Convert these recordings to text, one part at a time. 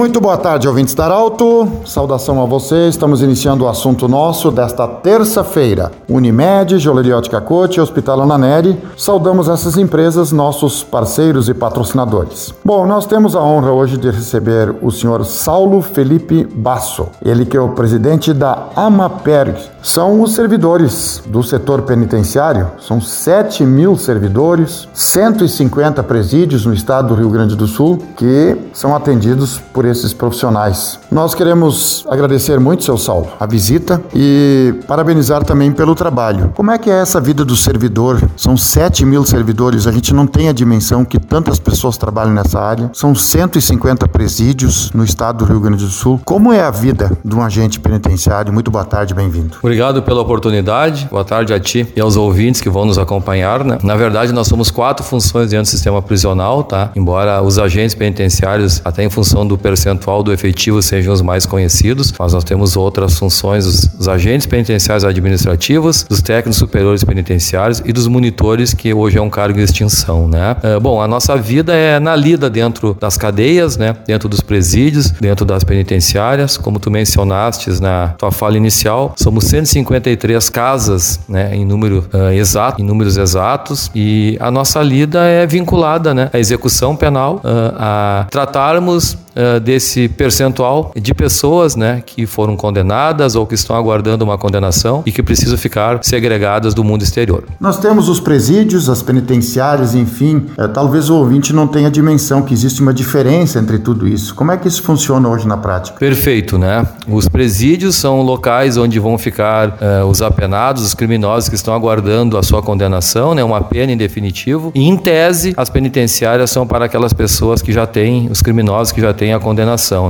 Muito boa tarde, ouvintes da Arauto. Saudação a vocês. Estamos iniciando o assunto nosso desta terça-feira. Unimed, Joalheria Ótica Cote e Hospital Ananeri. Saudamos essas empresas, nossos parceiros e patrocinadores. Bom, nós temos a honra hoje de receber o senhor Saulo Felipe Basso. Ele que é o presidente da Amaperg. São os servidores do setor penitenciário. São 7 mil servidores, 150 presídios no estado do Rio Grande do Sul que são atendidos por esses profissionais. Nós queremos agradecer muito, seu Saulo, a visita e parabenizar também pelo trabalho. Como é que é essa vida do servidor? São 7 mil servidores, a gente não tem a dimensão que tantas pessoas trabalham nessa área. São 150 presídios no estado do Rio Grande do Sul. Como é a vida de um agente penitenciário? Muito boa tarde, bem-vindo. Obrigado pela oportunidade. Boa tarde a ti e aos ouvintes que vão nos acompanhar. Né? Na verdade, nós somos quatro funções dentro do sistema prisional, tá? Embora os agentes penitenciários, até em função do percentual do efetivo, sejam os mais conhecidos, mas nós temos outras funções: os, agentes penitenciários administrativos, dos técnicos superiores penitenciários e dos monitores, que hoje é um cargo de extinção, né? É, bom, a nossa vida é na lida dentro das cadeias, né? Dentro dos presídios, dentro das penitenciárias, como tu mencionaste na tua fala inicial, somos 153 casas, né, em número uh, exato, em números exatos, e a nossa lida é vinculada, né, à execução penal, uh, a tratarmos uh, desse percentual de pessoas, né, que foram condenadas ou que estão aguardando uma condenação e que precisam ficar segregadas do mundo exterior. Nós temos os presídios, as penitenciárias, enfim. É, talvez o ouvinte não tenha dimensão que existe uma diferença entre tudo isso. Como é que isso funciona hoje na prática? Perfeito, né? Os presídios são locais onde vão ficar uh, os apenados, os criminosos que estão aguardando a sua condenação, né? Uma pena em definitivo. E em tese, as penitenciárias são para aquelas pessoas que já têm, os criminosos que já têm a condenação,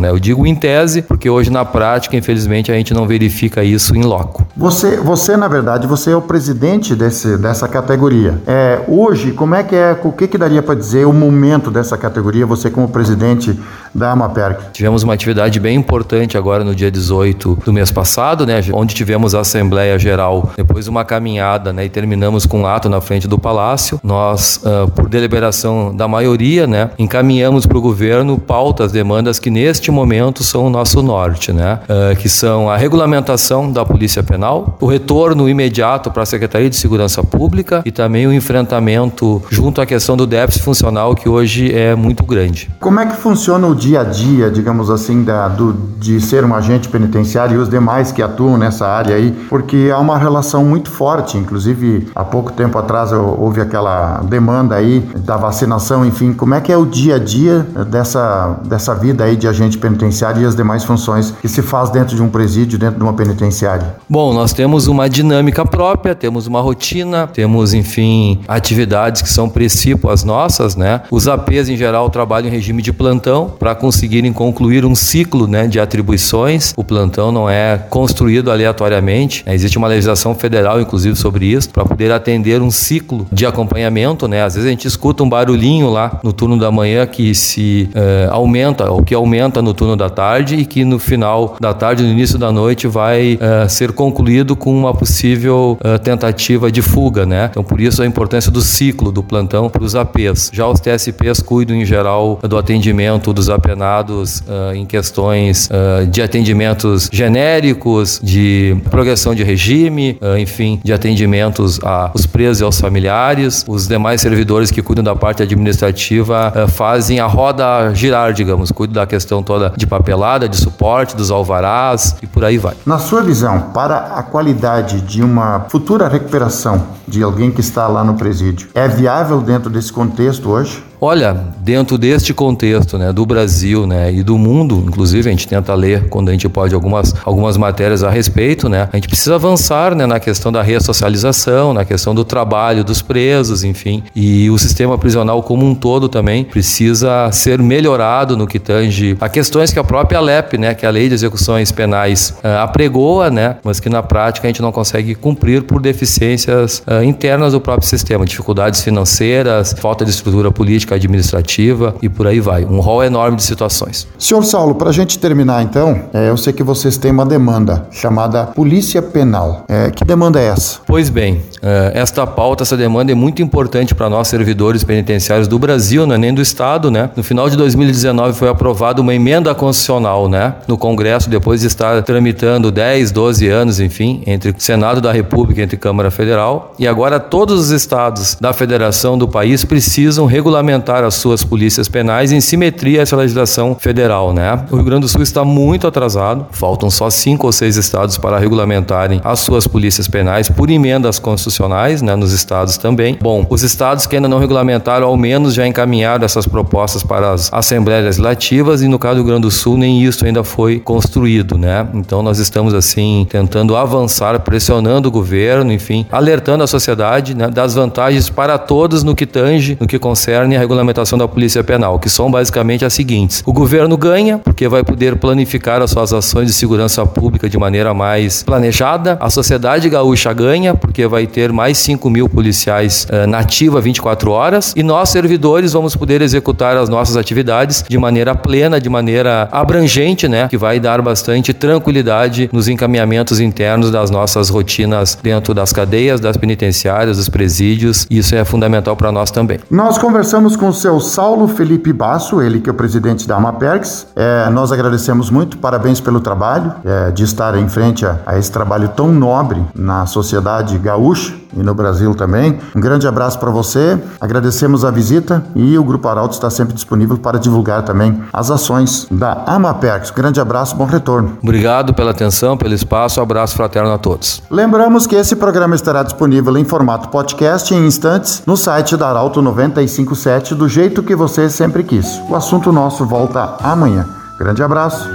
né? Eu digo em tese porque hoje na prática, infelizmente, a gente não verifica isso em loco. Você, você na verdade, você é o presidente desse, dessa categoria. É, hoje, como é que é, o que, que daria para dizer o momento dessa categoria, você como presidente da Amaperc? Tivemos uma atividade bem importante agora no dia 18 do mês passado, né? Onde tivemos a Assembleia Geral, depois uma caminhada, né? E terminamos com um ato na frente do Palácio. Nós, uh, por deliberação da maioria, né? Encaminhamos para o governo pautas, demandas que neste momento são o nosso norte, né? Uh, que são a regulamentação da Polícia Penal, o retorno imediato para a Secretaria de Segurança Pública e também o enfrentamento junto à questão do déficit funcional que hoje é muito grande. Como é que funciona o dia a dia, digamos assim, da, do, de ser um agente penitenciário e os demais que atuam nessa área aí? Porque há uma relação muito forte, inclusive há pouco tempo atrás houve aquela demanda aí da vacinação, enfim, como é que é o dia a dia dessa, dessa vida aí de agente penitenciário e as demais funções que se faz dentro de um presídio, dentro de uma penitenciária? Bom, nós temos uma dinâmica própria, temos uma rotina, temos, enfim, atividades que são princípios nossas, né? Os APs, em geral, trabalham em regime de plantão para conseguirem concluir um ciclo né, de atribuições. O plantão não é construído aleatoriamente, né? existe uma legislação federal, inclusive, sobre isso, para poder atender um ciclo de acompanhamento. Né? Às vezes a gente escuta um barulhinho lá no turno da manhã que se uh, aumenta, ou que aumenta no turno da tarde e que no final da tarde, no início da noite, vai uh, ser concluído com uma possível uh, tentativa de fuga. Né? Então, por isso a importância do ciclo do plantão para os APs. Já os TSPs cuidam, em geral, do atendimento dos apenados uh, em questões uh, de atendimentos genéricos, de progressão de regime, enfim, de atendimentos aos presos e aos familiares. Os demais servidores que cuidam da parte administrativa fazem a roda girar, digamos, cuidam da questão toda de papelada, de suporte, dos alvarás e por aí vai. Na sua visão, para a qualidade de uma futura recuperação de alguém que está lá no presídio, é viável dentro desse contexto hoje? Olha, dentro deste contexto, né, do Brasil, né, e do mundo, inclusive a gente tenta ler quando a gente pode algumas algumas matérias a respeito, né? A gente precisa avançar, né, na questão da ressocialização, na questão do trabalho dos presos, enfim. E o sistema prisional como um todo também precisa ser melhorado no que tange a questões que a própria LEP, né, que é a Lei de Execuções Penais, uh, apregoa, né, mas que na prática a gente não consegue cumprir por deficiências uh, internas do próprio sistema, dificuldades financeiras, falta de estrutura política jurídica, administrativa e por aí vai. Um rol enorme de situações. Senhor Saulo, para a gente terminar então, é, eu sei que vocês têm uma demanda chamada Polícia Penal. É, que demanda é essa? Pois bem, é, esta pauta, essa demanda é muito importante para nós servidores penitenciários do Brasil, não é nem do Estado, né? No final de 2019 foi aprovada uma emenda constitucional, né? No Congresso, depois de estar tramitando 10, 12 anos, enfim, entre Senado da República, entre Câmara Federal, e agora todos os estados da federação do país precisam regulamentar as suas polícias penais em simetria a essa legislação federal, né? O Rio Grande do Sul está muito atrasado, faltam só cinco ou seis estados para regulamentarem as suas polícias penais por emendas constitucionais, né? Nos estados também. Bom, os estados que ainda não regulamentaram, ao menos já encaminharam essas propostas para as assembleias legislativas e no caso do Rio Grande do Sul nem isso ainda foi construído, né? Então nós estamos assim tentando avançar, pressionando o governo, enfim, alertando a sociedade né, das vantagens para todos no que tange, no que concerne a regulamentação da polícia penal, que são basicamente as seguintes: o governo ganha porque vai poder planificar as suas ações de segurança pública de maneira mais planejada, a sociedade gaúcha ganha porque vai ter mais 5 mil policiais uh, nativa 24 horas e nós servidores vamos poder executar as nossas atividades de maneira plena, de maneira abrangente, né, que vai dar bastante tranquilidade nos encaminhamentos internos das nossas rotinas dentro das cadeias, das penitenciárias, dos presídios. Isso é fundamental para nós também. Nós conversamos com o seu Saulo Felipe Basso, ele que é o presidente da Amaperx. É, nós agradecemos muito, parabéns pelo trabalho, é, de estar em frente a, a esse trabalho tão nobre na sociedade gaúcha e no Brasil também. Um grande abraço para você, agradecemos a visita e o Grupo Arauto está sempre disponível para divulgar também as ações da Amapex. Grande abraço, bom retorno. Obrigado pela atenção, pelo espaço, um abraço fraterno a todos. Lembramos que esse programa estará disponível em formato podcast em instantes no site da Arauto 957 do jeito que você sempre quis. O assunto nosso volta amanhã. Grande abraço.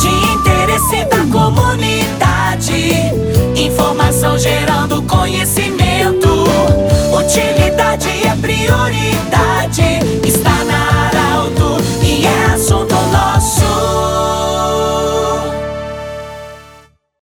De interesse da comunidade,